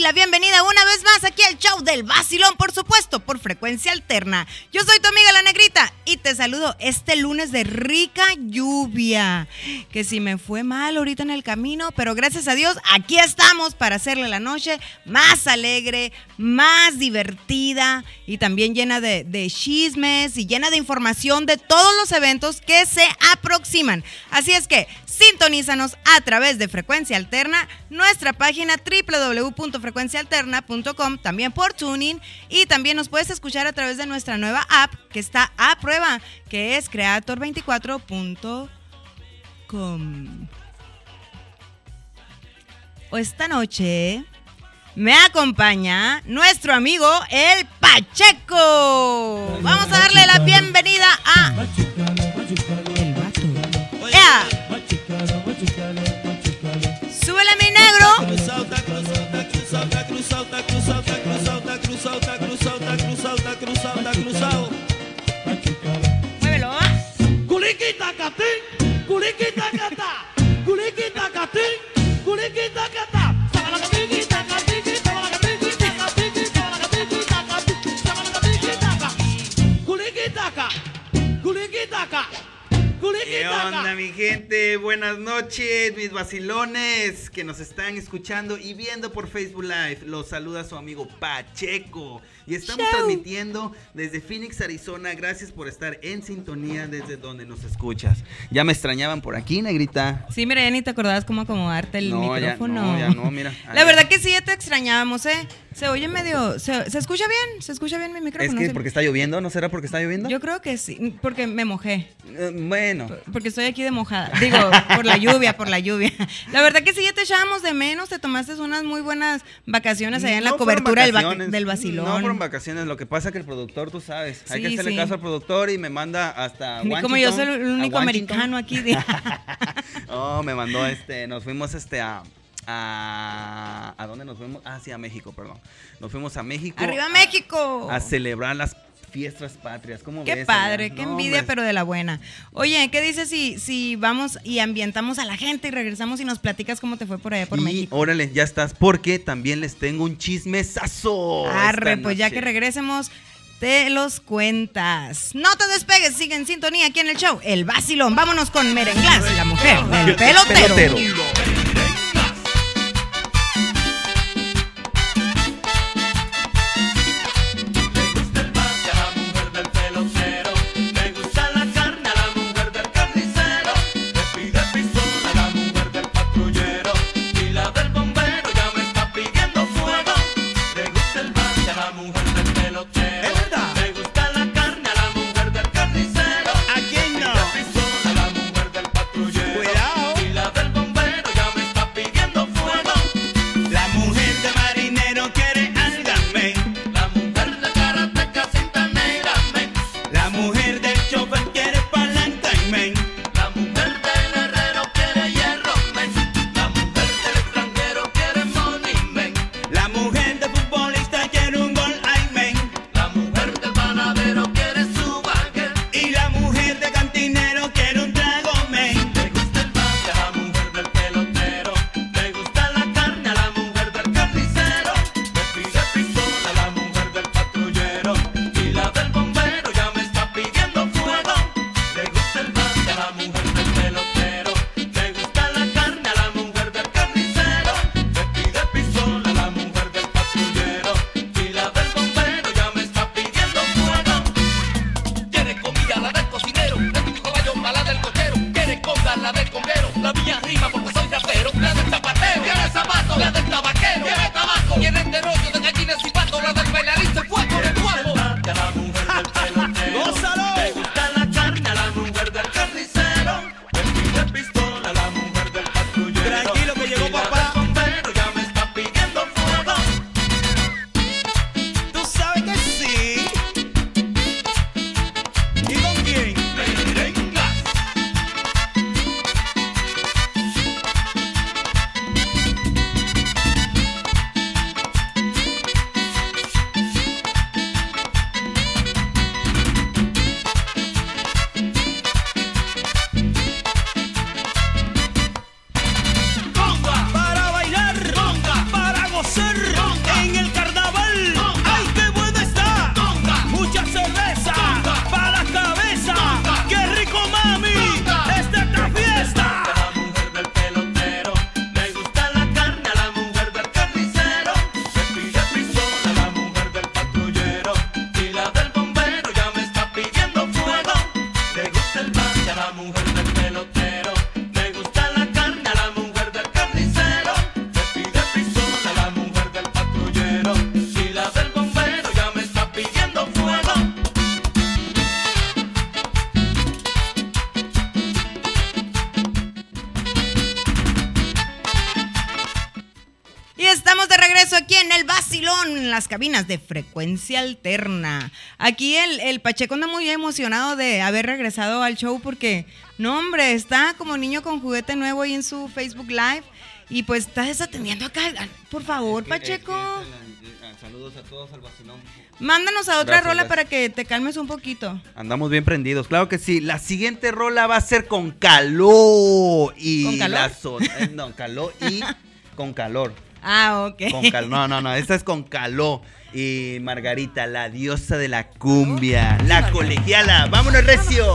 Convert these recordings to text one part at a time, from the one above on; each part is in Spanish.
la bienvenida una vez más aquí al show del Basilón, por supuesto, por frecuencia alterna. Yo soy tu amiga la Negrita y te saludo este lunes de rica lluvia. Que si me fue mal ahorita en el camino, pero gracias a Dios aquí estamos para hacerle la noche más alegre, más divertida y también llena de chismes y llena de información de todos los eventos que se aproximan. Así es que sintonízanos a través de frecuencia alterna nuestra página www.frecuencialterna.com, también por tuning y también nos puedes escuchar a través de nuestra nueva app que está a prueba, que es creator24.com. Esta noche me acompaña nuestro amigo el Pacheco. Vamos a darle la bienvenida a el vato. ¡Ea! Súbele mi negro. Muévelo. Culiquita catín, culiquita catá, onda mi gente? Buenas noches, mis vacilones que nos están escuchando y viendo por Facebook Live. Los saluda su amigo Pacheco y estamos transmitiendo desde Phoenix, Arizona. Gracias por estar en sintonía desde donde nos escuchas. Ya me extrañaban por aquí, negrita. Sí, mira, ya ni te acordabas cómo acomodarte el No, ya micrófono. no, ya no, mira. La verdad que sí, ya te extrañábamos, ¿eh? Se oye medio. Se, se escucha bien, se escucha bien mi Es micrófono. que se- porque está lloviendo, ¿no será porque está lloviendo? Yo creo que sí, porque me mojé. Eh, bueno. Porque estoy aquí de mojada. Digo, por la lluvia, por la lluvia. La verdad que sí, ya te echábamos de menos. Te tomaste unas muy buenas vacaciones allá en la No cobertura del, va- vacaciones, del No vacilón. fueron vacaciones, lo que pasa que el productor, tú sabes, hay que hacerle sí. caso al productor y me manda hasta como yo soy el único americano aquí. de- Oh, me mandó este, nos fuimos este a, a ¿a dónde nos fuimos? Ah, sí, a México, perdón. Nos fuimos a México. ¡Arriba a- México! A celebrar las fiestas patrias. ¿Cómo Qué ves, padre, allá? qué No, envidia, hombre. pero de la buena. Oye, ¿qué dices si, si vamos y ambientamos a la gente y regresamos y nos platicas cómo te fue por allá por y México? órale, ya estás, porque también les tengo un chismesazo. Arre, esta pues ya que regresemos, te los cuentas. No te despegues, sigue en sintonía aquí en el show. El vacilón. Vámonos con Merenglás, la mujer del pelotero. Pelotero. De Frecuencia Alterna. Aquí el, el Pacheco anda muy emocionado de haber regresado al show porque, no hombre, está como niño con juguete nuevo ahí en su Facebook Live y pues está desatendiendo acá. Por favor, Pacheco. Eh, ah, saludos a todos al vacilón. Mándanos a otra rola para que te calmes un poquito. Andamos bien prendidos, claro que sí. La siguiente rola va a ser con calor y ¿Con calor? Eh, no, calor y con calor. Ah, ok. Con cal no, no, no, esta es con calor y Margarita, la diosa de la cumbia, la colegiala. ¡Vámonos, Recio!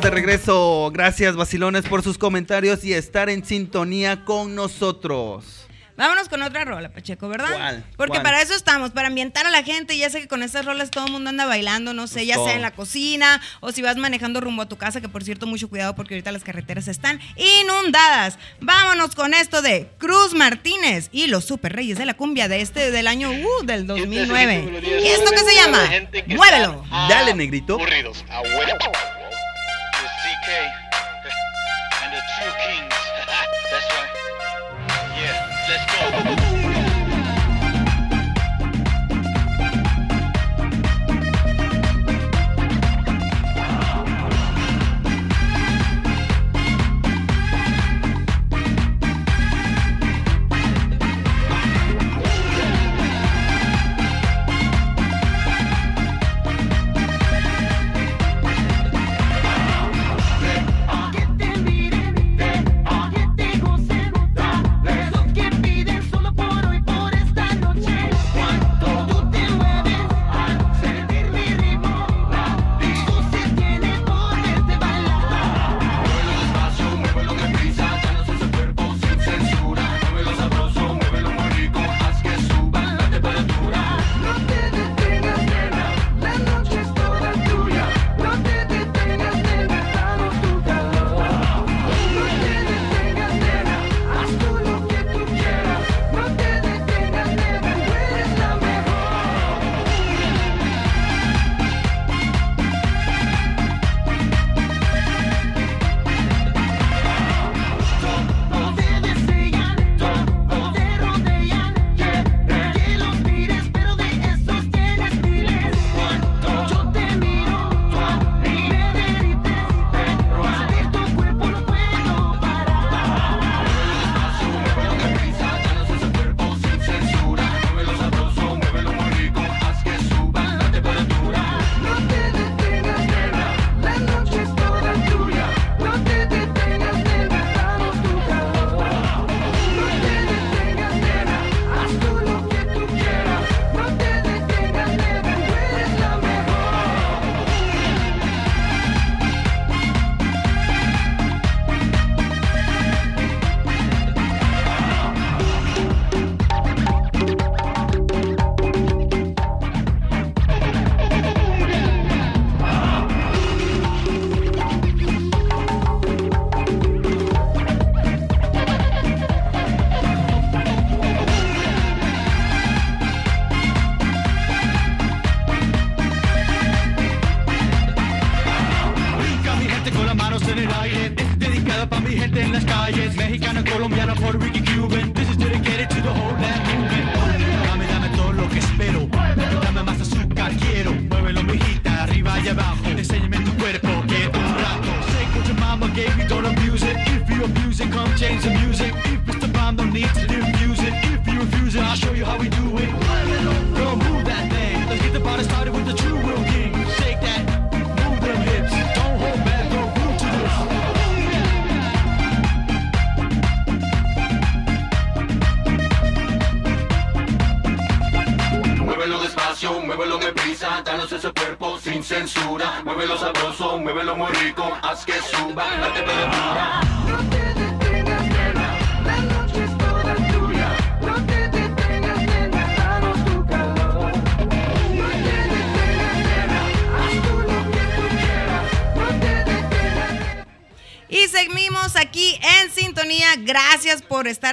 de regreso. Gracias, vacilones, por sus comentarios y estar en sintonía con nosotros. Vámonos con otra rola, Pacheco, ¿verdad? ¿Cuál? Porque para eso estamos, para ambientar a la gente. Ya sé que con estas rolas todo el mundo anda bailando, no sé, pues ya sea en la cocina o si vas manejando rumbo a tu casa, que por cierto, mucho cuidado porque ahorita las carreteras están inundadas. Vámonos con esto de Cruz Martínez y los Super Reyes de la Cumbia de este del año uh, del 2009. ¿Y esto qué se llama? Muévelo. Dale, negrito. Aburridos.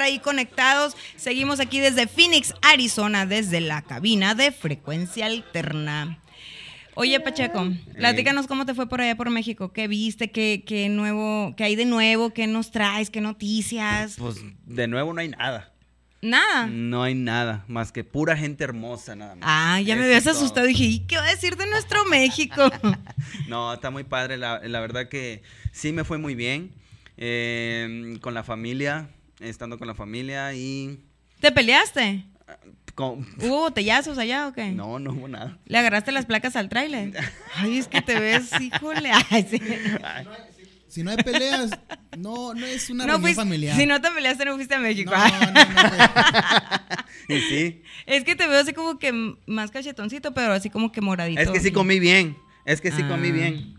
Ahí conectados. Seguimos aquí desde Phoenix, Arizona, desde la cabina de frecuencia alterna. Oye, Pacheco, platícanos cómo te fue por allá por México. ¿Qué viste? ¿Qué, qué nuevo? ¿Qué hay de nuevo? ¿Qué nos traes? ¿Qué noticias? Pues de nuevo no hay nada. Nada. No hay nada, más que pura gente hermosa nada más. Ah, ya me habías asustado. Dije, ¿y qué va a decir de nuestro México? No, está muy padre. La, la verdad que sí me fue muy bien. eh, con la familia, estando con la familia y... ¿Te peleaste? con- ¿Hubo botellazos allá o qué? no, no hubo nada. ¿Le agarraste las placas al tráiler? Ay, es que te ves, híjole. Ay, sí. Si no hay peleas, no, no es una No reunión fuiste- familiar. Si no te peleaste, no fuiste a México. no, no, no. Y sí, Es que te veo así como que más cachetoncito, pero así como que moradito. es que sí comí bien. Es que sí comí Ah. bien.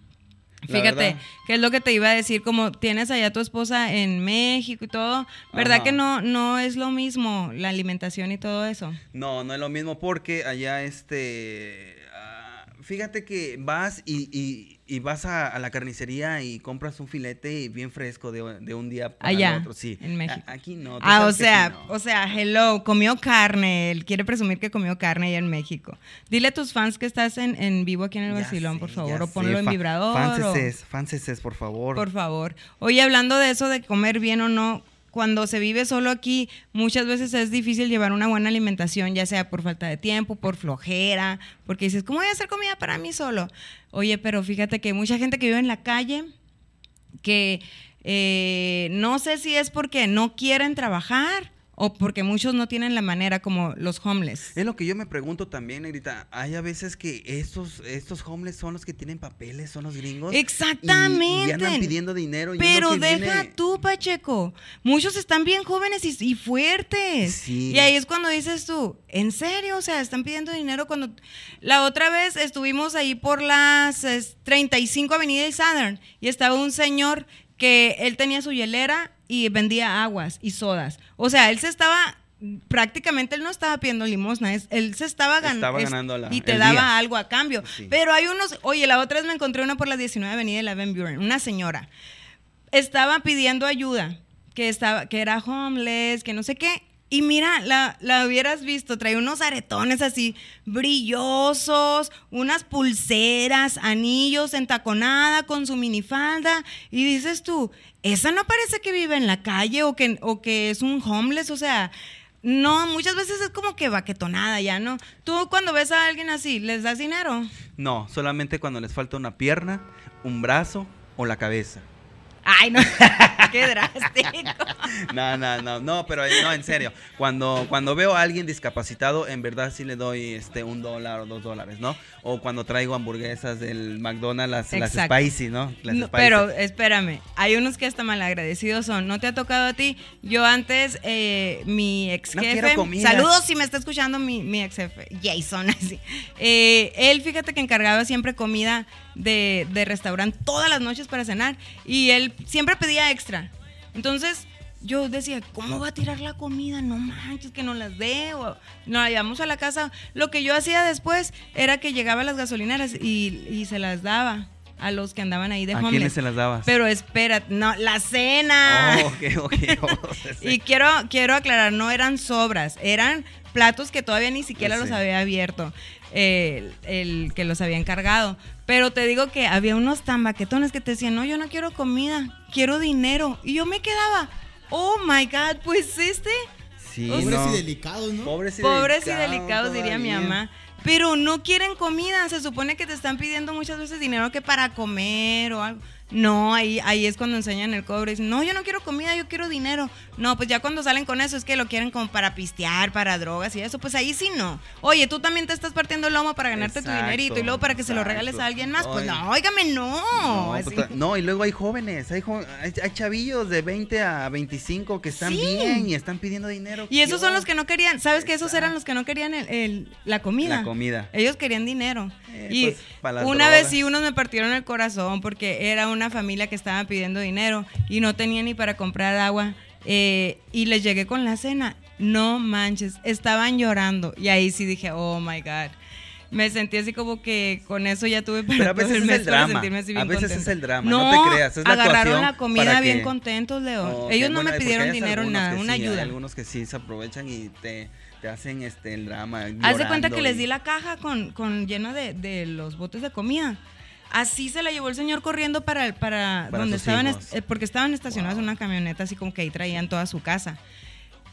Fíjate, que es lo que te iba a decir, como tienes allá a tu esposa en México y todo, ¿verdad Ajá. que no, no es lo mismo la alimentación y todo eso? No, no es lo mismo porque allá este... ah, fíjate que vas y, y- y vas a, a la carnicería y compras un filete bien fresco de, de un día para el otro. Sí. en México. A- aquí no. Ah, o sea, no. o sea, hello, comió carne, él quiere presumir que comió carne allá en México. Dile a tus fans que estás en, en vivo aquí en el Ya Vacilón, por favor, o ponlo sé, en vibrador. o- Fanceses, fanceses, por favor. Por favor. Oye, hablando de eso de comer bien o no, cuando se vive solo aquí, muchas veces es difícil llevar una buena alimentación, ya sea por falta de tiempo, por flojera, porque dices, ¿cómo voy a hacer comida para mí solo? Oye, pero fíjate que hay mucha gente que vive en la calle que eh, no sé si es porque no quieren trabajar o porque muchos no tienen la manera como los homeless. Es lo que yo me pregunto también, Negrita. Hay a veces que estos, estos homeless son los que tienen papeles, son los gringos. y- Exactamente. Y, andan pidiendo dinero. y Pero deja viene- tú, Pacheco. Muchos están bien jóvenes y, y fuertes. Sí. Y ahí es cuando dices tú, ¿en serio? O sea, están pidiendo dinero cuando... La otra vez estuvimos ahí por las es, 35 Avenida y Southern y estaba un señor que él tenía su hielera y vendía aguas y sodas. O sea, él se estaba... Prácticamente él no estaba pidiendo limosna, es- él se estaba, gan- Estaba es- ganando la- y te daba día. algo a cambio. Sí. Pero hay unos, oye, la otra vez me encontré una por la 19 Avenida de la Van Buren, una señora estaba pidiendo ayuda, que estaba, que era homeless, que no sé qué. Y mira, la, la hubieras visto, trae unos aretones así brillosos, unas pulseras, anillos, entaconada con su minifalda. Y dices tú, esa no parece que vive en la calle o que, o que es un homeless, o sea, no, muchas veces es como que baquetonada ya, ¿no? Tú cuando ves a alguien así, ¿les das dinero? No, solamente cuando les falta una pierna, un brazo o la cabeza. Ay, no, qué drástico. No, no, no, no, pero eh, no, en serio. Cuando, cuando veo a alguien discapacitado, en verdad sí le doy este un dólar o dos dólares, ¿no? O cuando traigo hamburguesas del McDonald's, las, las spicy, ¿no? Las No, spicy. pero espérame, hay unos que hasta malagradecidos son. ¿No te ha tocado a ti? Yo antes, eh, mi ex No jefe. comida. saludos si me está escuchando mi, mi ex jefe, Jason. Así. Eh, él, fíjate que encargaba siempre comida de, de restaurante todas las noches para cenar. Y él siempre pedía extra. Entonces. Yo decía, ¿cómo va a tirar la comida? No manches, que no las dé. O nos la llevamos a la casa. Lo que yo hacía después era que llegaba a las gasolineras y, y se las daba a los que andaban ahí de ¿A homeless. quiénes se las dabas? Pero espera, no, la cena. Oh. Y quiero, quiero aclarar, no eran sobras, eran platos que todavía ni siquiera Sí. los había abierto, eh, el, el que los había encargado. Pero te digo que había unos tan baquetones que te decían, no, yo no quiero comida, quiero dinero. Y yo me quedaba, oh my God, pues este, Sí, Pobres no. y delicados, ¿no? Pobres y pobres y delicados delicados, diría mi mamá. Pero no quieren comida, se supone que te están pidiendo muchas veces dinero que para comer o algo. No, ahí, ahí es cuando enseñan el cobre. Dicen, no, yo no quiero comida, yo quiero dinero. No, pues ya cuando salen con eso es que lo quieren como para pistear, para drogas y eso. Pues ahí sí no. Oye, tú también te estás partiendo el lomo para ganarte tu dinerito y luego para que se lo regales a alguien más. Pues no, óigame, no. No, no, y luego hay jóvenes, hay, jo- hay, chavillos de 20 a 25 que están Sí. bien y están pidiendo dinero. Y esos ¿Qué son los que no querían. ¿Sabes que esos eran los que no querían el- el- la comida? La comida. Ellos querían dinero. Eh, y pues, una drogas. vez sí, unos me partieron el corazón porque era una familia que estaba pidiendo dinero y no tenía ni para comprar agua. eh, y les llegué con la cena. No manches, estaban llorando. Y ahí sí dije, oh my God. Me sentí así como que con eso ya tuve para Pero a todo veces el es mes el para drama. sentirme así A bien veces contenta. es el drama, no te creas, es la agarraron la comida bien que- contentos, Leo. Ok, Ellos no bueno, me pidieron hay dinero nada, una sí, Hay ayuda. algunos que sí se aprovechan y te, te hacen este el drama. Haz de cuenta que les y- di la caja con, con llena de, de los botes de comida. Así se la llevó el señor corriendo para, para, Para donde estaban, hijos. porque estaban estacionados en una camioneta, así como que ahí traían toda su casa.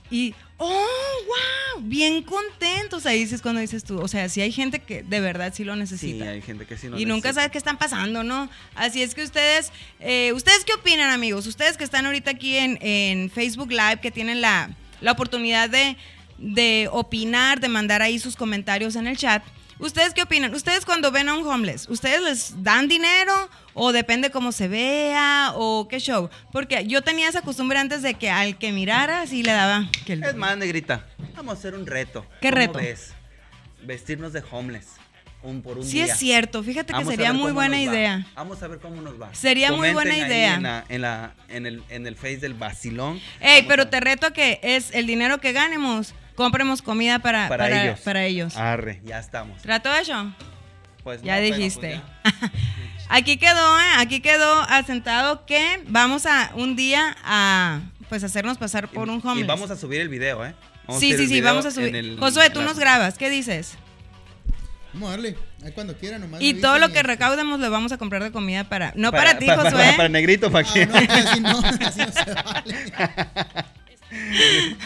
Y, oh, wow, bien contentos. Ahí dices cuando dices tú, o sea, sí hay gente que de verdad sí lo Sí, necesita. hay gente que sí no y nunca sabes qué están pasando, ¿no? Así es que ustedes, eh, ¿ustedes qué opinan, amigos? Ustedes que están ahorita aquí en, en Facebook Live, que tienen la, la oportunidad de, de opinar, de mandar ahí sus comentarios en el chat. ¿Ustedes qué opinan? ¿Ustedes cuando ven a un homeless, ¿ustedes les dan dinero o depende cómo se vea o qué show? Porque yo tenía esa costumbre antes de que al que mirara sí le daba que el- Es más, negrita, vamos a hacer un reto. ¿Qué ¿Cómo reto? ves? Vestirnos de homeless. un por un Sí día. es cierto, fíjate que Vamos sería muy buena va. idea. Vamos a ver cómo nos va. Sería muy buena idea. En, la- en la- en el, en el face del vacilón. Ey, Vamos pero te reto a que es el dinero que ganemos, compremos comida para, para, para, ellos. para ellos. Arre, ya estamos. ¿Trato hecho? Pues Ya no, pero, pues, dijiste. ya. Aquí quedó, ¿eh? aquí quedó asentado que vamos a un día a pues hacernos pasar por un Y homeless. vamos a subir el video, ¿eh? Vamos sí, sí, sí, vamos a subir. el- Josué, tú la- nos grabas, ¿qué dices? Vamos a darle. Ahí cuando quieran, nomás. Y todo lo que y- recaudemos lo vamos a comprar de comida para... No para, ti, para, Josué. Para, negrito, para Ah, que. no, así no, así no se vale.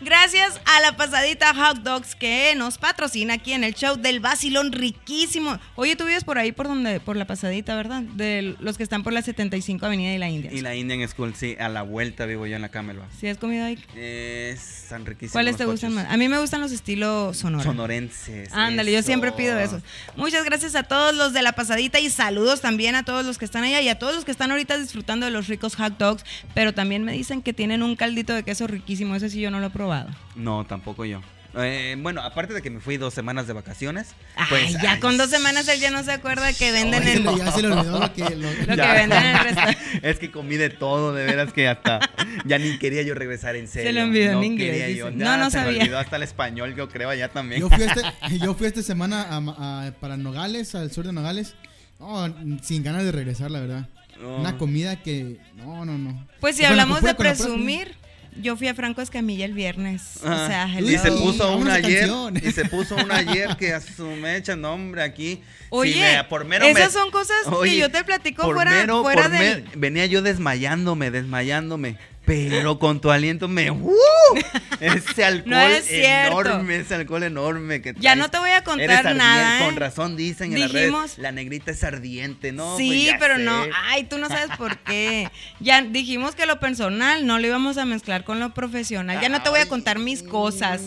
Gracias a la pasadita Hot Dogs que nos patrocina aquí en el show del Basilón riquísimo. Oye, tú vives por ahí por donde por la pasadita, ¿verdad? De los que están por la 75 Avenida y la India. Y la Indian School, sí, a la vuelta vivo yo en la Camelback. ¿Sí has comido ahí? Es tan riquísimo. ¿Cuáles te gustan más? A mí me gustan los estilos sonora. Sonorenses. Ándale, yo siempre pido eso. Muchas gracias a todos los de la pasadita y saludos también a todos los que están allá y a todos los que están ahorita disfrutando de los ricos hot dogs. Pero también me dicen que tienen un caldito de queso riquísimo. Ese sí yo no lo he probado. No, tampoco yo. Eh, bueno, aparte de que me fui dos semanas de vacaciones. Ay, pues, ya ay, con dos semanas él ya no se acuerda que venden se en... le- ya se le olvidó lo que. lo- Lo que venden en el restaurante. Es que comí de todo, de veras que hasta ya ni quería yo regresar en serio. le olvidó en no inglés, quería dice. yo. No, Ya no se sabía. olvidó hasta el español, yo creo, allá también. Yo fui, este, yo fui esta semana a- a- para Nogales, al sur de Nogales. No, sin ganas de regresar, la verdad. No. Una comida que. No, no, no. Pues si hablamos de presumir, yo fui a Franco Escamilla el viernes. O Ajá. sea, y se puso una ayer canción. y se puso una ayer que a su mecha nombre aquí Oye, si me- por mero esas me- son cosas que yo te platico por fuera- mero- fuera por del- me- venía yo desmayándome desmayándome pero con tu aliento me ¡uh! ese alcohol No es enorme ese alcohol enorme que Ya traes. no te voy a contar nada, ¿eh? con razón dicen en las Dijimos- redes la negrita es ardiente no sí, Pues ya pero sé. no, ay, tú no sabes por qué. Ya dijimos que lo personal no lo íbamos a mezclar con lo profesional. Ya no te voy a contar mis cosas.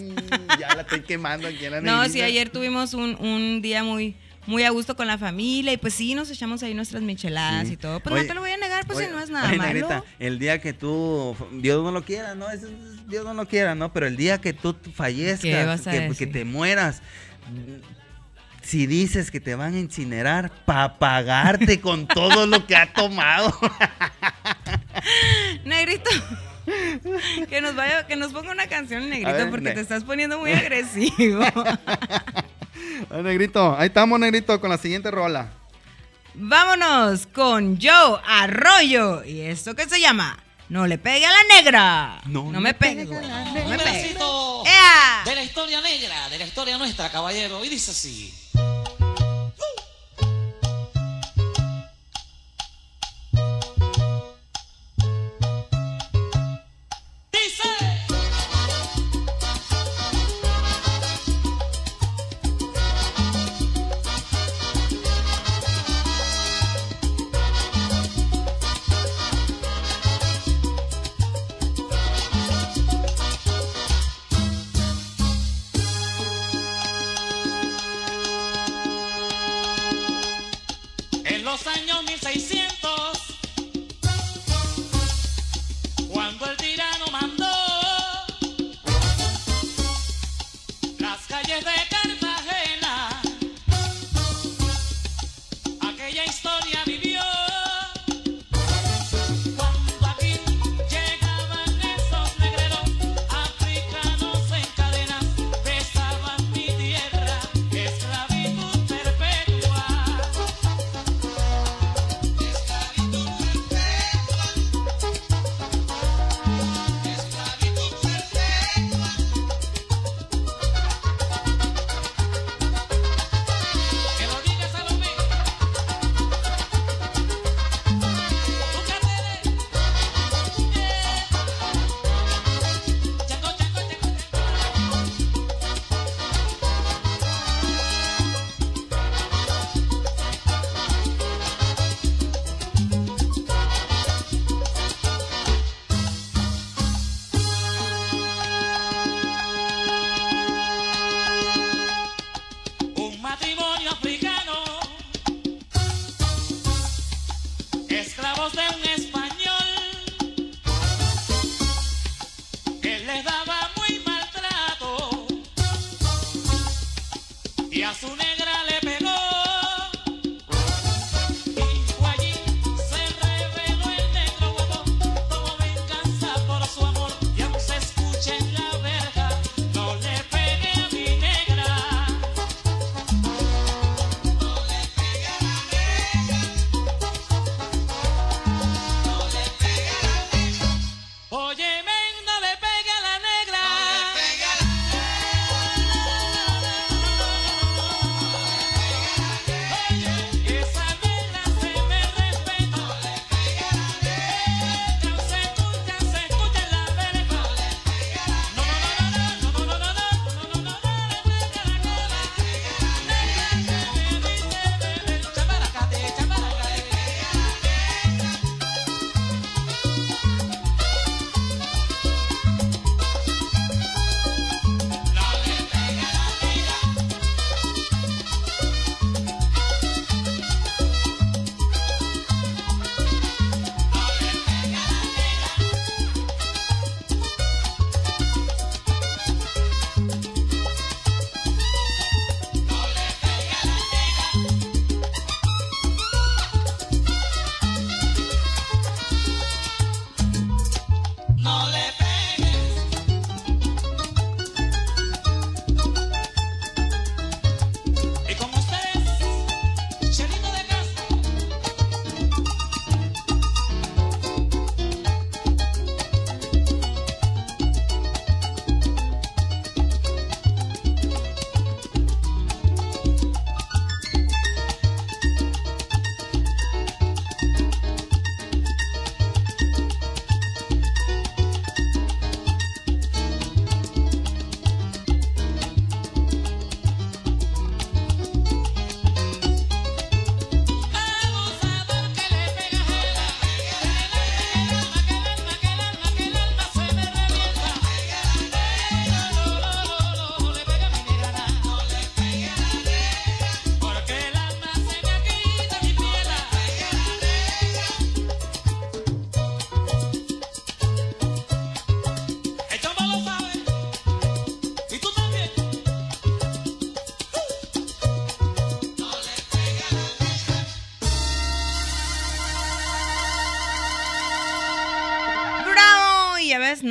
ya la estoy quemando aquí en la No, negrita. sí, ayer tuvimos un, un día muy muy a gusto con la familia y pues sí, nos echamos ahí nuestras micheladas Sí. y todo. Pues Oye, no te lo voy a negar, pues oye, si no es nada oye, malo. Negrita, el día que tú, Dios no lo quiera, ¿no? Es- Dios no lo quiera, ¿no? Pero el día que tú fallezcas, ¿Qué vas a que, te mueras, si dices que te van a incinerar, para pagarte con todo lo que ha tomado. Negrito. Que nos vaya, que nos ponga una canción, Negrito, ver, porque ne- te estás poniendo muy agresivo. Ay, negrito, ahí estamos, Negrito, con la siguiente rola. Vámonos con Joe Arroyo. Y esto que se llama No le pegue a la negra. No me le pegue. pegue a la No me pegue. de la historia negra, de la historia nuestra, caballero. Y dice así.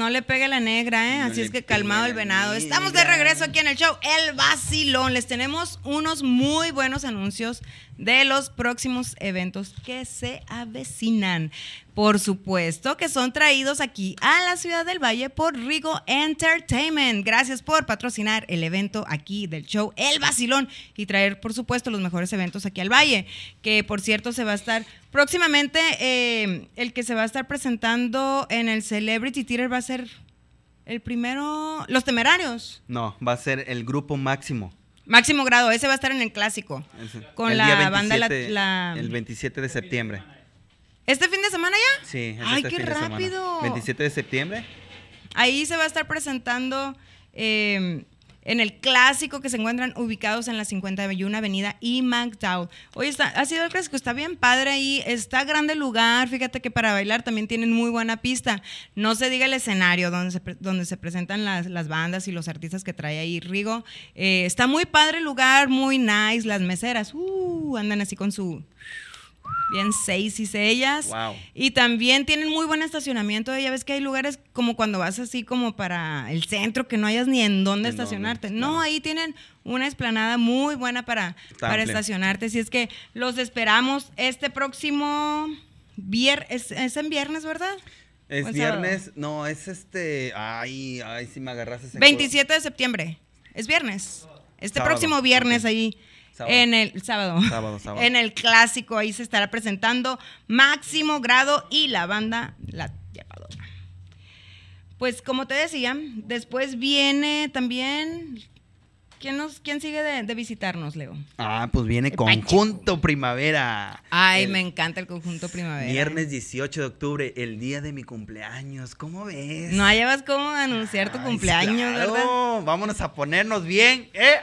No le pegue la negra, ¿eh? No Así es que calmado el venado. Estamos de regreso aquí en el show El Vacilón. Les tenemos unos muy buenos anuncios de los próximos eventos que se avecinan. Por supuesto que son traídos aquí a la ciudad del Valle por Rigo Entertainment. Gracias por patrocinar el evento aquí del show El Vacilón y traer, por supuesto, los mejores eventos aquí al Valle. Que por cierto se va a estar próximamente, eh, el que se va a estar presentando en el Celebrity Theater va a ser el primero, Los Temerarios. No, va a ser el grupo máximo. Máximo grado, ese va a estar en el clásico. Ese- Con el la banda La- 27, la- El 27 de septiembre. ¿Este fin de semana ya? Sí, es Ay, este qué fin de semana. rápido. 27 de septiembre. Ahí se va a estar presentando eh, en el clásico que se encuentran ubicados en la 51 Avenida y McDowell. Hoy está, ha sido el clásico, está bien padre ahí, está grande el lugar, fíjate que para bailar también tienen muy buena pista. No se diga el escenario donde se, donde se presentan las, las bandas y los artistas que trae ahí Rigo. Eh, está muy padre el lugar, muy nice, las meseras, uh, andan así con su bien seis y ellas. Wow. Y también tienen muy buen estacionamiento. Ya ves que hay lugares como cuando vas así como para el centro que no hayas ni en dónde En dónde, estacionarte. claro. No, ahí tienen una esplanada muy buena para, Está para estacionarte. Así es que los esperamos este próximo viernes. Es, es en viernes, ¿verdad? Es viernes, no, es este. Ay, ay, si me agarraste ese 27 de septiembre. Es viernes. Este Sábado, próximo viernes ahí. Sábado. En el sábado. Sábado, sábado. En el clásico ahí se estará presentando Máximo Grado y la banda La Llevadora. Pues como te decía, después viene también. ¿Quién, nos, quién sigue de, de visitarnos, Leo? Ah, pues viene El Conjunto Primavera. Ay, El me encanta el conjunto primavera. Viernes 18 de octubre, el día de mi cumpleaños. ¿Cómo ves? No hayas cómo anunciar tu Ay, cumpleaños, claro. ¿verdad? Vámonos a ponernos bien, ¿eh?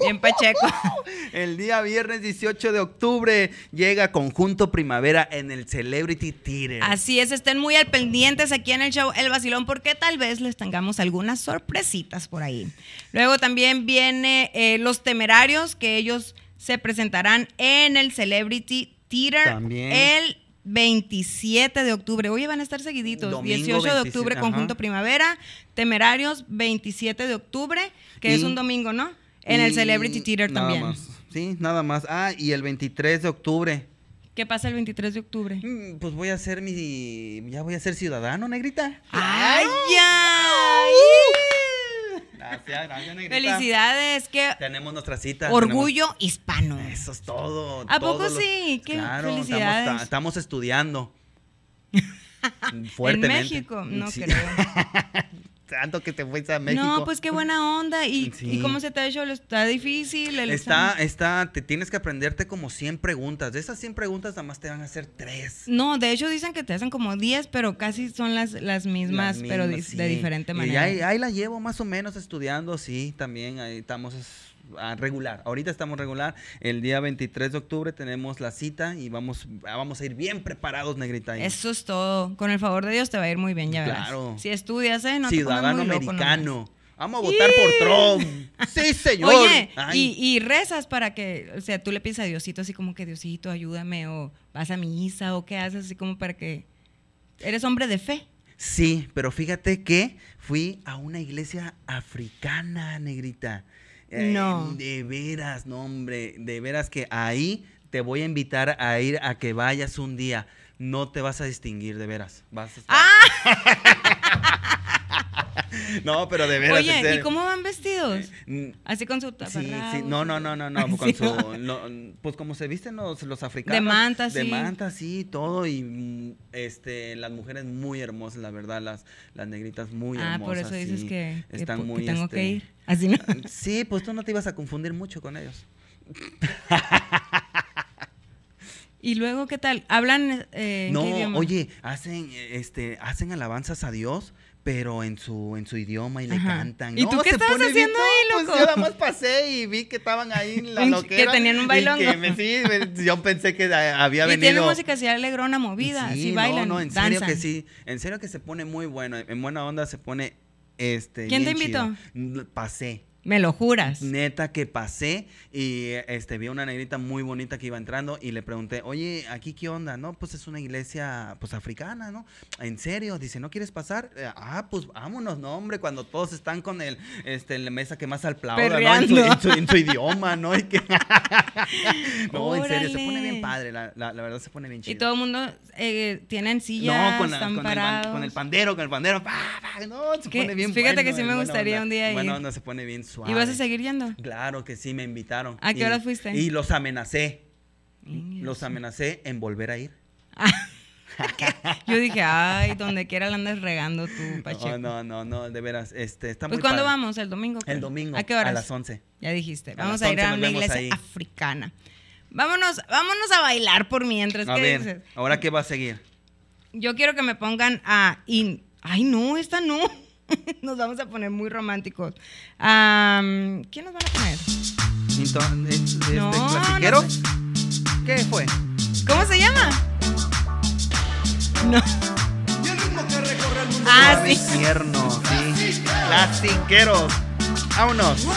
Bien pacheco. El día viernes 18 de octubre llega Conjunto Primavera en el Celebrity Theater. Así es, estén muy al pendientes aquí en el show El Vacilón porque tal vez les tengamos algunas sorpresitas por ahí. Luego también viene eh, Los Temerarios, que ellos se presentarán en el Celebrity Theater También. el 27 de octubre. Oye, van a estar seguiditos. Domingo 18 de 27, octubre, ajá. Conjunto Primavera. Temerarios, 27 de octubre, que es un domingo, ¿no? En el Celebrity Theater nada también. más. Sí, nada más. Ah, y el 23 de octubre. ¿Qué pasa el 23 de octubre? Mm, Pues voy a ser mi. Ya voy a ser ciudadano, negrita. ¡Ay, ya! Gracias, gracias, negrita. Felicidades, qué Tenemos nuestra cita. orgullo hispano. Eso es todo. ¿A poco los- sí? Qué claro, estamos-. Estamos, estudiando. Fuertemente. En México, no Sí. creo. Tanto que te fuiste a México. No, pues qué buena onda. ¿Y, Sí. ¿y cómo se te ha hecho? ¿Está difícil? el Está, examen? está, te tienes que aprenderte como 100 preguntas. De esas 100 preguntas, nada más te van a hacer 3. No, de hecho dicen que te hacen como 10, pero casi son las, las mismas, pero di- de diferente manera. Y ahí, ahí la llevo más o menos estudiando, sí, también ahí estamos a regular. Ahorita estamos regular. El día 23 de octubre tenemos la cita y vamos, vamos a ir bien preparados, negrita. Eso es todo. Con el favor de Dios te va a ir muy bien, ya verás. Claro. Si estudias, ¿eh? No te Ciudadano muy loco americano. Vamos a votar por Trump. Sí, señor. Oye, y, y rezas para que, o sea, tú le pides a Diosito así como que Diosito, ayúdame, o vas a misa, o qué haces, así como para que eres hombre de fe. Sí, pero fíjate que fui a una iglesia africana, negrita. Eh, No. De veras, no, hombre. De veras que ahí te voy a invitar a ir a que vayas un día. No te vas a distinguir, de veras. Vas a estar- no, pero de veras. Oye, ¿y cómo van vestidos? Así con su Sí, taparrabos. sí, no, no, no, no, no, con su, no, pues como se visten los, los africanos. De manta, De sí. manta, sí, todo, y mm, este, las mujeres muy hermosas, la verdad, las, las negritas muy Ah, hermosas. por eso dices sí, que, que están que muy, tengo este, que ir. Así no. Sí, pues tú no te ibas a confundir mucho con ellos. Y luego, ¿qué tal? ¿Hablan eh, No, qué idioma? oye, hacen, este, hacen alabanzas a Dios, pero en su, en su idioma y le Ajá. cantan. ¿Y No, tú qué estabas bien- haciendo ahí, no, loco? Pues yo nada más pasé y vi que estaban ahí en la Un- loquera. que tenían un y bailongo. que me- sí, me- yo pensé que había y venido. tiene música así alegrona, movida, Sí, así no, bailan, No, en serio que sí. En serio que se pone muy bueno. En buena onda se pone este. ¿Quién te chido. invitó? Mm, Pasé. Me lo juras. Neta que pasé y este vi a una negrita muy bonita que iba entrando y le pregunté, oye, ¿aquí qué onda? No, pues es una iglesia pues africana, ¿no? ¿En serio? Dice, ¿no quieres pasar? Eh, Ah, pues vámonos, no, hombre, cuando todos están con el, este, la mesa que más aplauda, ¿no? En su, Perreando. en su- en su idioma, ¿no? Y que... no, en serio, se pone bien padre, la, la- la verdad se pone bien chido. Y todo el mundo eh, tienen sillas, No, con, la- están con, el, parados. con el pandero, con el pandero. pa, pa, no, se ¿Qué? pone bien Fíjate bueno, que sí me gustaría un día ir. Bueno, no se pone bien suave. ¿Y vas a seguir yendo? Claro que sí, me invitaron. ¿A qué Y- hora fuiste? Y los amenacé. Los amenacé en volver a ir. Yo dije, ay, donde quiera la andas regando tú, Pacheco. No, no, no, no, de veras. Este, está pues muy ¿cuándo padre. vamos? ¿El domingo? El domingo. ¿A qué horas? A las 11. Ya dijiste, vamos a ir a 11 nos una iglesia ahí. africana. Vámonos, vámonos a bailar por mientras. A ¿Qué ver, dices? ¿ahora qué va a seguir? Yo quiero que me pongan a... in- Ay, no, esta no. Nos vamos a poner muy románticos. Am, ¿Quién nos van a poner? Into- ¿Este No, clasiquero? no sé. ¿Qué fue? ¿Cómo se llama? No. Ah, sí. Infierno, sí. Clasiqueros. Vámonos. Te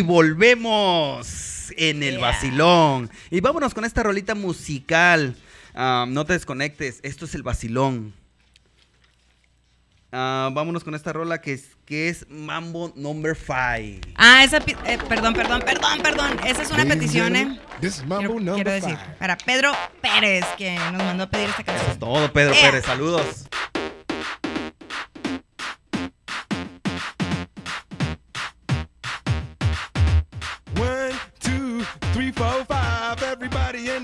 Y volvemos. en el vacilón. Y vámonos con esta rolita musical. Ah, no te desconectes, esto es el vacilón. Ah, vámonos con esta rola que es, que es Mambo Number 5. Ah, esa. eh, perdón, perdón, perdón, perdón. Esa es una petición, ¿eh? This is Mambo Quiero, number quiero decir. five. Para Pedro Pérez, que nos mandó a pedir esta canción. Todo, Pedro. Pérez, saludos.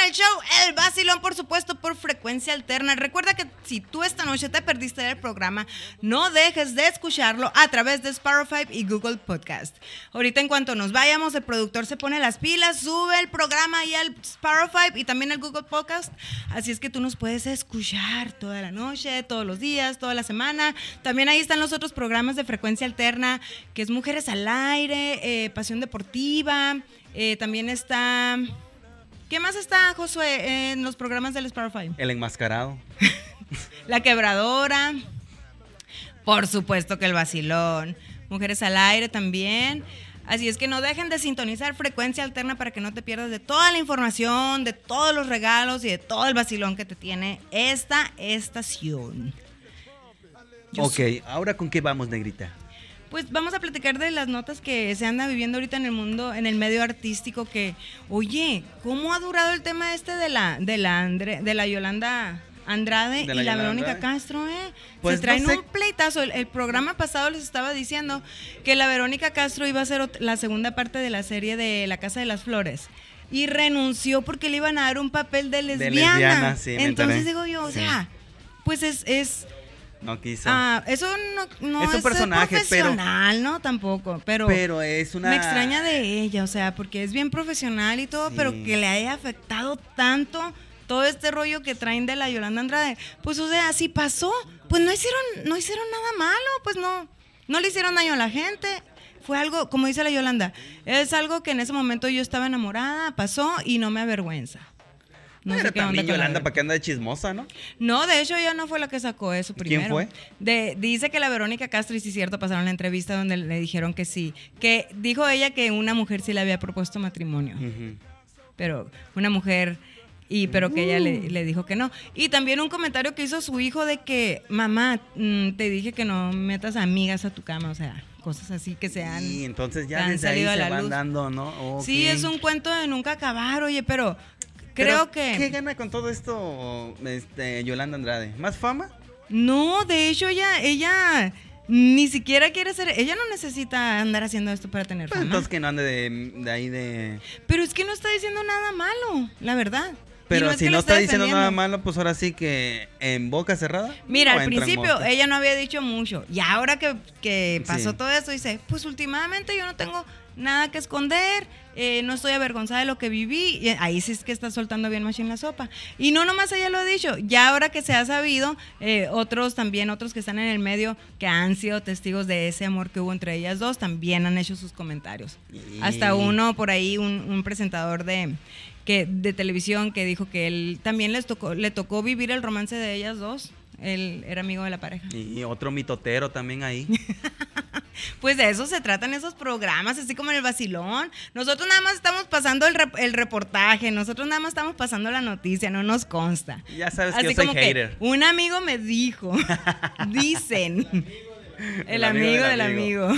el show El Vacilón, por supuesto, por frecuencia alterna. Recuerda que si tú esta noche te perdiste del programa, no dejes de escucharlo a través de Spotify y Google Podcast. Ahorita en cuanto nos vayamos, el productor se pone las pilas, sube el programa ahí al Spotify y también al Google Podcast. Así es que tú nos puedes escuchar toda la noche, todos los días, toda la semana. También ahí están los otros programas de frecuencia alterna, que es Mujeres al Aire, eh, Pasión Deportiva. Eh, también está. ¿Qué más está, Josué, en los programas del Spotify? El enmascarado. La Quebradora. Por supuesto que el Vacilón. Mujeres al Aire también. Así es que no dejen de sintonizar frecuencia alterna para que no te pierdas de toda la información, de todos los regalos y de todo el vacilón que te tiene esta estación. Yo ok, ahora con qué vamos, negrita. Pues vamos a platicar de las notas que se anda viviendo ahorita en el mundo, en el medio artístico, que, oye, ¿cómo ha durado el tema este de la, de la, Andre- de la Yolanda Andrade De y la Verónica. Castro, ¿eh? Pues Se traen no sé. un pleitazo. El, el programa pasado les estaba diciendo que la Verónica Castro iba a ser la segunda parte de la serie de La Casa de las Flores. Y renunció porque le iban a dar un papel de lesbiana. lesbiana, sí, Entonces digo yo, o Sí. sea, pues es, es No quiso. ah, eso no, no Es un personaje, pero- profesional, ¿no? Tampoco, pero, pero es una. me extraña de ella, o sea, porque es bien profesional y todo, Sí. pero que le haya afectado tanto todo este rollo que traen de la Yolanda Andrade. Pues, o sea, si pasó, pues no hicieron, no hicieron nada malo, pues no, no le hicieron daño a la gente. Fue algo, como dice la Yolanda, es algo que en ese momento yo estaba enamorada, pasó y no me avergüenza. No pero sé qué también Yolanda, ¿para qué anda de chismosa, no? no, de hecho ella no fue la que sacó eso ¿Quién primero. fue? De, dice que la Verónica Castro, y sí es cierto, pasaron la entrevista donde le dijeron que sí. Que dijo ella que una mujer sí le había propuesto matrimonio. Pero una mujer, y pero que ella Uh. le, le dijo que no. Y también un comentario que hizo su hijo de que, mamá, mm, te dije que no metas amigas a tu cama, o sea, cosas así que sean... Y entonces ya han desde ahí se van dando, ¿no? Sí, Ok. es un cuento de nunca acabar, oye, pero Pero, creo que... ¿Qué gana con todo esto este, Yolanda Andrade? ¿Más fama? No, de hecho ella, ella ni siquiera quiere ser, ella no necesita andar haciendo esto para tener Pues fama. entonces que no ande de, de ahí de... Pero es que no está diciendo nada malo, la verdad. Pero si que no está diciendo nada malo, pues ahora sí que en boca cerrada. Mira, al principio ella no había dicho mucho. Y ahora que, que pasó Sí. todo eso, dice, pues últimamente yo no tengo nada que esconder, eh, no estoy avergonzada de lo que viví. Y ahí sí es que está soltando bien machín la sopa. Y no nomás ella lo ha dicho, ya ahora que se ha sabido, eh, otros también, otros que están en el medio, que han sido testigos de ese amor que hubo entre ellas dos, también han hecho sus comentarios. Y- Hasta uno por ahí, un, un presentador de, que, de televisión que dijo que él también les tocó, le tocó vivir el romance de ellas dos. Él era amigo de la pareja. Y otro mitotero también ahí. Pues de eso se tratan esos programas, así como en el vacilón. Nosotros nada más estamos pasando el, rep- el reportaje, nosotros nada más estamos pasando la noticia, no nos consta. Ya sabes que yo soy como que hater. un amigo me dijo, dicen, el, El amigo, amigo del del amigo.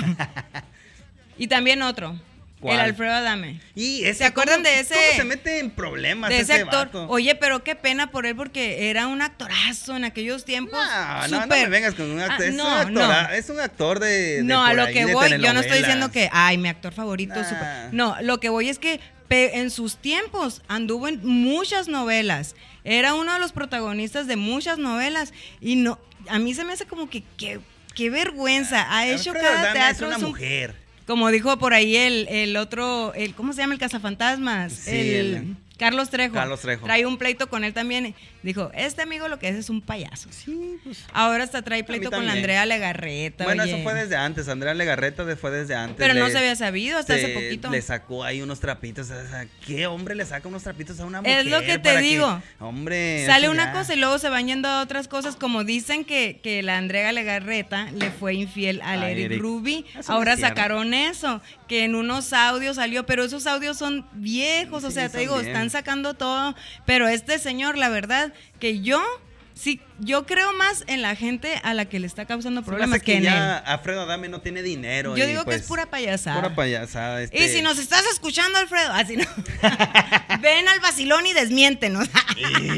y también otro, ¿Cuál? el Alfredo Adame. Y ese, ¿Se acuerdan ¿cómo- de ese- ¿Cómo se mete en problemas de ese actor. vato? Oye, pero qué pena por él porque era un actorazo en aquellos tiempos. No, no, no me vengas con un actor. Ah, es, no, un actor no. es un actor de. de No, a lo ahí, que voy, yo no estoy diciendo que, ay, mi actor favorito. Nah. No, lo que voy es que en sus tiempos anduvo en muchas novelas. Era uno de los protagonistas de muchas novelas. Y no, a mí se me hace como que, que- qué vergüenza. Ha hecho Alfredo cada Adame teatro. Es una mujer. Como dijo por ahí el, el otro, el, ¿cómo se llama? El cazafantasmas. Sí, el, el- Carlos Trejo. Carlos Trejo. Trae un pleito con él también. Dijo, este amigo lo que es es un payaso. Sí, pues. Ahora hasta trae pleito con la. Andrea Legarreta. Bueno, oye. eso fue desde antes. Andrea Legarreta fue desde antes. Pero no se había sabido hasta hace poquito. Le sacó ahí unos trapitos. O sea, ¿qué hombre le saca unos trapitos a una mujer? Es lo que te digo. hombre. Sale una ya. cosa y luego se van yendo a otras cosas, como dicen que, que la Andrea Legarreta le fue infiel al A Eric, Eric. Ruby. Eso Ahora es sacaron eso, que en unos audios salió, pero esos audios son viejos, o sea, te digo, bien. están sacando todo. Pero este señor, la verdad, que yo, sí, yo creo más en la gente a la que le está causando problemas hace que, en ya él. Alfredo Adame no tiene dinero. Yo y, digo que es pues, pura payasada. Pura payasada. Y este- si nos estás escuchando, Alfredo, así no. Ven al vacilón y desmiéntenos.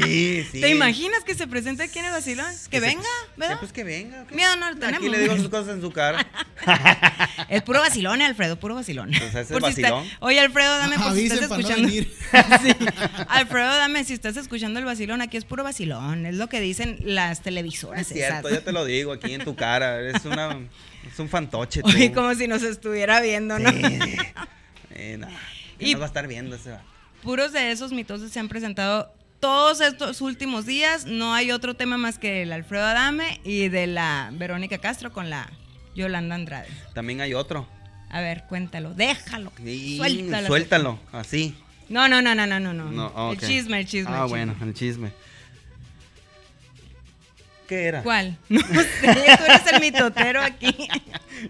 Sí, sí. ¿Te imaginas que se presente aquí en el vacilón? Que, venga, Sí, ¿verdad? pues que venga. ¿ok? Miedo no tenemos. Aquí le digo sus cosas en su cara. Es puro vacilón, Alfredo, puro vacilón. Pues ese es Por si está- vacilón. Oye, Alfredo, dame por si estás no escuchando. venir. Sí. Alfredo, dame si estás escuchando el vacilón, aquí es puro vacilón. Es lo que dicen las televisoras. es cierto, esas. yo te lo digo aquí en tu cara. Eres una, es un fantoche. Tú. Oye, como si nos estuviera viendo, ¿no? Sí. Eh, no, ¿quién Y- nos va a estar viendo ese? Puros de esos mitosos se han presentado todos estos últimos días. No hay otro tema más que el Alfredo Adame y de la Verónica Castro con la Yolanda Andrade. También hay otro. A ver, cuéntalo, déjalo. Y- Suéltalo. Suéltalo, así. No, no, no, no, no, no. no. El chisme, el chisme. Ah, el chisme. bueno, el chisme. ¿Qué era? ¿Cuál? No sé, tú eres el mitotero aquí.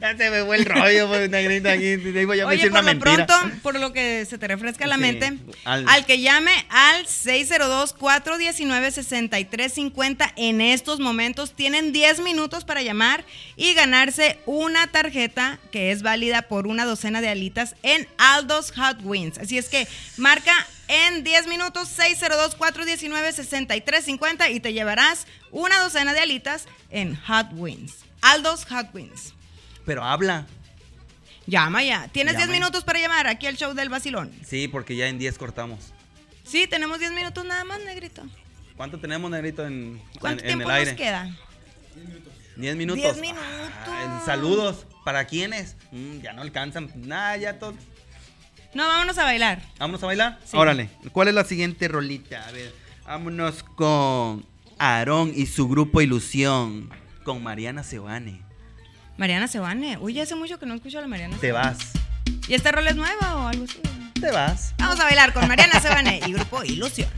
Ya se me fue el rollo, pues, negrita, aquí. Digo, me Oye, decir por una lo mentira. pronto, por lo que se te refresca la Sí, mente, al- al, que llame al 602-419-6350 en estos momentos, tienen 10 minutos para llamar y ganarse una tarjeta que es válida por una docena de alitas en Aldo's Hot Wings. Así es que marca en 10 minutos 602-419-6350 y te llevarás una docena de alitas en Hot Wings. Aldo's Hot Wings. Pero habla. Llama ya. Tienes 10 Llama. minutos para llamar aquí al show del vacilón. Sí, porque ya en 10 cortamos. Sí, tenemos 10 minutos nada más, negrito. ¿Cuánto tenemos, negrito, en, ¿Cuánto en- en tiempo el aire? nos queda? 10 minutos. 10 minutos. Ah, saludos. ¿Para quiénes? Mm, ya no alcanzan. Nada, ya todo. No, vámonos a bailar. ¿Vámonos a bailar? Sí. Órale. ¿Cuál es la siguiente rolita? A ver, vámonos con Aarón y su grupo Ilusión. Con Mariana Sebane. Mariana Sebane. Uy, ya hace mucho que no escucho a la Mariana Te Sebane. vas. ¿Y esta rola es nueva o algo así? Te vas. Vamos a bailar con Mariana Sebane y grupo Ilusión.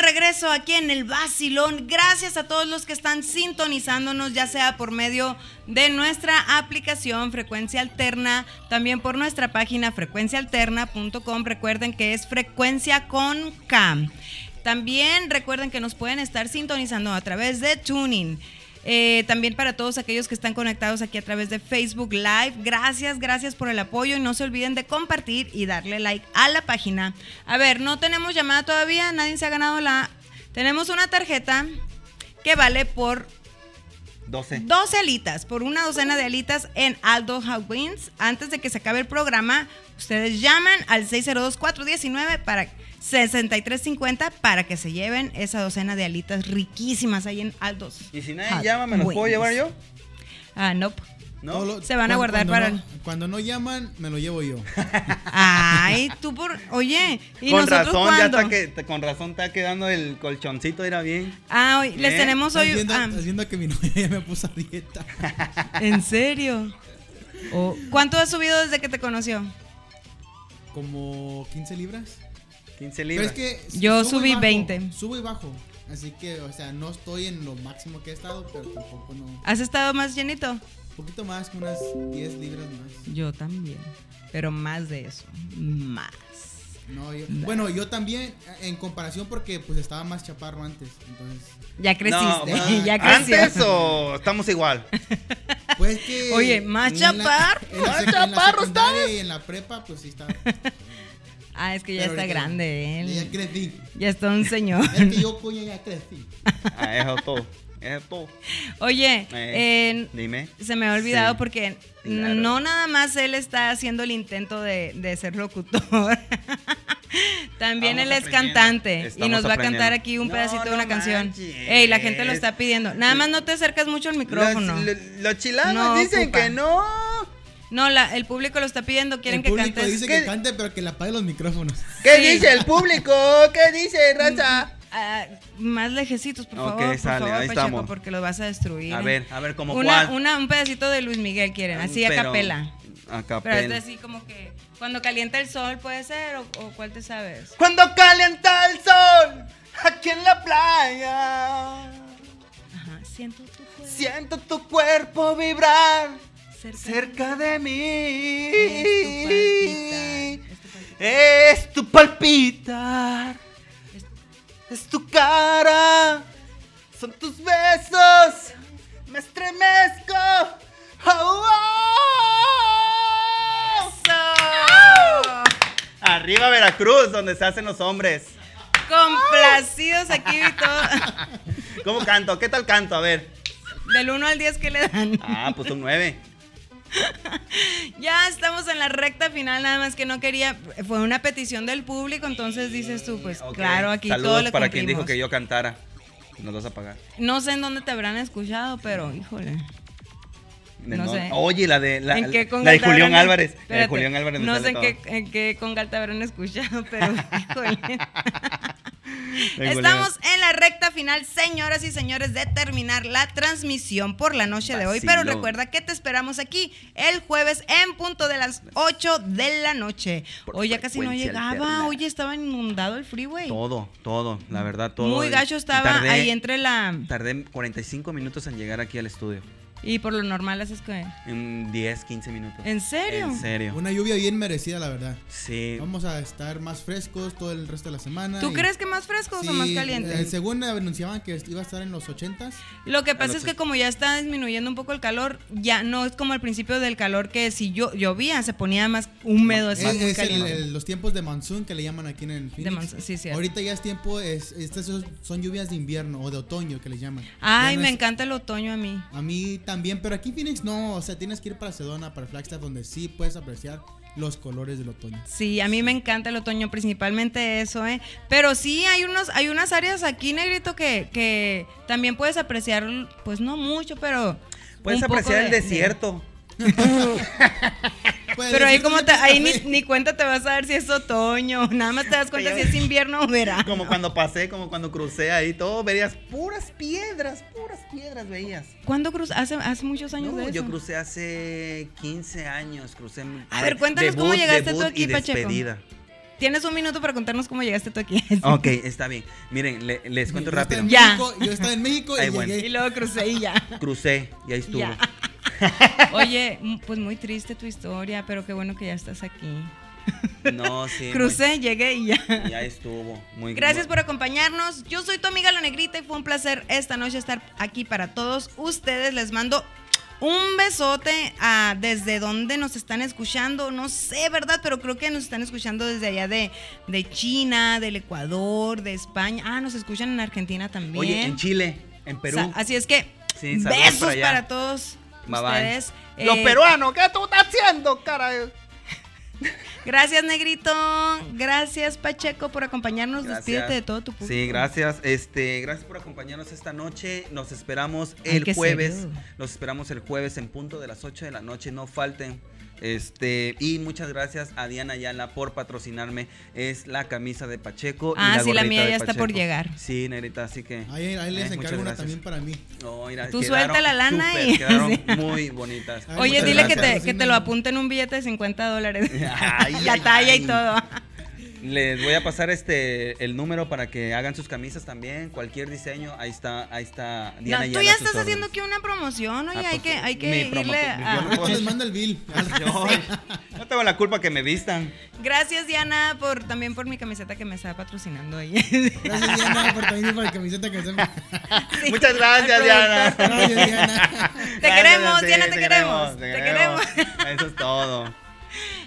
Regreso aquí en el Basilón. Gracias a todos los que están sintonizándonos, ya sea por medio de nuestra aplicación Frecuencia Alterna, también por nuestra página frecuenciaalterna.com. Recuerden que es frecuencia con K. También recuerden que nos pueden estar sintonizando a través de Tuning. Eh, también para todos aquellos que están conectados aquí a través de Facebook Live, gracias, gracias por el apoyo y no se olviden de compartir y darle like a la página. A ver, no tenemos llamada todavía, nadie se ha ganado la... Tenemos una tarjeta que vale por 12. 12 alitas, por una docena de alitas en Aldo Wins. Antes de que se acabe el programa, ustedes llaman al 602-419 para 6350 para que se lleven esa docena de alitas riquísimas ahí en Aldos. Y si nadie Hot llama, ¿me los puedo llevar yo? Ah, no. ¿No? Lo- Se van a guardar cuando para no- cuando no llaman, me lo llevo yo. Ay, tú por. Oye, ¿y con nosotros razón, ya está que, con razón está quedando el colchoncito, era bien. Ah, hoy les ¿Eh? tenemos hoy. viendo, ah, viendo que mi novia ya me puso a dieta. ¿En serio? Oh, ¿Cuánto has subido desde que te conoció? Como 15 libras. 15 Pero libras. es que Yo subo y subí bajo, 20. Subo y bajo. Así que, o sea, no estoy en lo máximo que he estado, pero tampoco no. ¿Has estado más llenito? Un poquito más, unas 10 libras más. Yo también. Pero más de eso. Más. No, yo- bueno, yo también, en comparación, porque pues estaba más chaparro antes. Entonces, Ya creciste. No, ya creció. ¿Antes o estamos igual? pues que. Oye, más chaparro, más chaparro secundaria y en la prepa, pues sí estaba. Ah, es que ya Pero está grande Ya él. crecí. Ya está un señor. Es que yo, coño, ya crecí. Ah, eso todo. Eso todo. Oye, Eh, eh, Dime. se me ha olvidado Sí, porque claro. no nada más él está haciendo el intento de, de ser locutor. También él es cantante y nos va a cantar aquí un No, pedacito de no una canción. manches. Ey, la gente lo está pidiendo. Nada más no te acercas mucho al micrófono. Los, No dicen ocupa. que no. No, la- el público lo está pidiendo, quieren El que público cantes. dice ¿Qué? que cante, pero que le apague los micrófonos. ¿Qué Sí. dice el público? ¿Qué dice, raza? Ah, más lejecitos, por favor, por sale, favor, ahí Pacheco, estamos. porque los vas a destruir. A ver, a ver, como una, cuál. una- un pedacito de Luis Miguel quieren, así a Pero- capela. A Pero capela. este así como que cuando calienta el sol puede ser o, o cuál te sabes. Cuando calienta el sol aquí en la playa, Ajá, siento tu cuerpo siento tu cuerpo vibrar cerca, cerca de mí. Es tu palpitar, Es tu palpitar, es tu cara, son tus besos, me estremezco. Oh, oh. Arriba Veracruz, donde se hacen los hombres. Complacidos aquí y todo. ¿Cómo canto? ¿Qué tal canto? A ver. Del 1 al 10 que le dan. Ah, pues un 9. Ya estamos en la recta final, nada más que no quería, fue una petición del público, entonces dices tú, pues claro, aquí Saludos todo le para quien dijo cumplimos. que yo cantara. Nos vas a pagar. No sé en dónde te habrán escuchado, pero híjole. ¿De No sé. Oye, la de, la, ¿En qué la congal de te Julián Álvarez. La de Espérate, Julián Álvarez No sé en qué, en qué congal te habrán escuchado, pero Estamos en la recta final, señoras y señores, de terminar la transmisión por la noche de hoy. Pero recuerda que te esperamos aquí el jueves en punto de las 8 de la noche. Hoy ya casi no llegaba, hoy estaba inundado el freeway. Todo, todo, la verdad, todo. Muy gacho estaba tardé- ahí entre la... Tardé 45 minutos en llegar aquí al estudio. Y por lo normal haces que... En 10, 15 minutos. ¿En serio? En serio. Una lluvia bien merecida, la verdad. Sí. Vamos a estar más frescos todo el resto de la semana. ¿Tú y- crees que más frescos o Sí, más calientes? eh, según anunciaban que iba a estar en los 80s. Lo que pasa es que como ya está disminuyendo un poco el calor, ya no es como al principio del calor que si yo llovía se ponía más húmedo, así Es, muy es el- caliente. el- los tiempos de monsoon que le llaman aquí en el Phoenix. monsoon, sí, cierto. Ahorita ya es tiempo, es, estas son, lluvias de invierno o de otoño que le llaman. Ay, no me es- encanta el otoño a mí. A mí también, pero aquí en Phoenix no, o sea, tienes que ir para Sedona, para Flagstaff, donde sí puedes apreciar los colores del otoño. Sí, a mí me encanta el otoño, principalmente eso, ¿eh? Pero sí, hay unos, hay unas áreas aquí, Negrito, que, que también puedes apreciar, pues no mucho, pero... Puedes apreciar el de- de- desierto. Pero ahí como te, ahí ni, ni cuenta te vas a dar si es otoño, nada más te das cuenta si es invierno o verano. Como cuando pasé, como cuando crucé ahí, todo verías puras piedras, puras piedras veías. ¿Cuándo cruz? Hace, hace muchos años No, de eso. yo crucé hace 15 años, crucé. A ver, cuéntanos cómo llegaste tú debut aquí, y Pacheco. despedida. Tienes un minuto para contarnos cómo llegaste tú aquí. Ok, está bien. Miren, le- les cuento Yo rápido. Ya. México, Yo estaba en México y bueno. llegué. Y luego crucé y ya. Crucé y ahí estuvo. Ya. Oye, pues muy triste tu historia, pero qué bueno que ya estás aquí. No, sí. Crucé, llegué y ya. ya estuvo. Muy Gracias muy- por acompañarnos. Yo soy tu amiga La Negrita y fue un placer esta noche estar aquí para todos ustedes. Les mando un besote a desde donde nos están escuchando. No sé, ¿verdad? Pero creo que nos están escuchando desde allá de, de China, del Ecuador, de España. Ah, nos escuchan en Argentina también. Oye, en Chile, en Perú. Sa- Así es que Sí, besos para todos Bye, bye. ustedes. Los Eh, peruanos, ¿qué tú estás haciendo, cara? Gracias, Negrito. Gracias, Pacheco, por acompañarnos. Gracias. Despídete de todo tu público. Sí, gracias. Este, gracias por acompañarnos esta noche. Nos esperamos el jueves. serio. Los esperamos el jueves en punto de las 8 de la noche. No falten. Este, y muchas gracias a Diana Ayala por patrocinarme. Es la camisa de Pacheco. y Ah, sí, la mía ya está por llegar. Sí, negrita, así que. Ahí, ahí les eh, encargo una también para mí. No, mira, Tú suelta la lana y- Quedaron sí. muy bonitas. Ay, Oye, dile que te, que te lo apunte en un billete de 50 dólares. Ay, la ay, talla ay. y todo. Les voy a pasar este el número para que hagan sus camisas también, cualquier diseño, ahí está, ahí está No, Diana tú Ayala ya estás haciendo aquí una promoción, oye, Ah, hay pues, que, hay que irle a... yo no les manda el bill. No, no tengo la culpa que me vistan. Gracias, Diana, por también por mi camiseta que me está patrocinando ahí. Gracias, Diana, por también por la camiseta que se me... Sí, Muchas gracias, Diana. productor. Gracias, Diana. Te Gracias, queremos, sí, Diana, te queremos, te queremos. Eso es todo.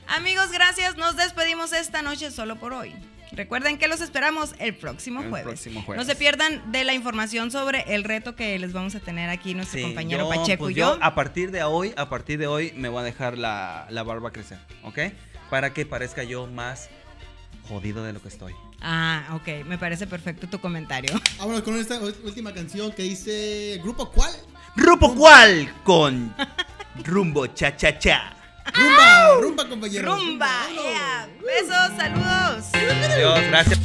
Amigos, gracias. Nos despedimos esta noche solo por hoy. Recuerden que los esperamos el próximo El jueves. próximo jueves. No se pierdan de la información sobre el reto que les vamos a tener aquí nuestro Sí, compañero yo, Pacheco pues y yo. a partir de hoy, a partir de hoy me voy a dejar la, la barba crecer, ¿ok? Para que parezca yo más jodido de lo que estoy. Ah, ok, me parece perfecto tu comentario. Vámonos con esta última canción que dice... ¿Grupo cuál? ¿Grupo cuál? Con Rumbo Cha Cha Cha. Rumba, rumba, compañeros. Rumba, Vámonos. ea. besos, saludos. Adiós, gracias.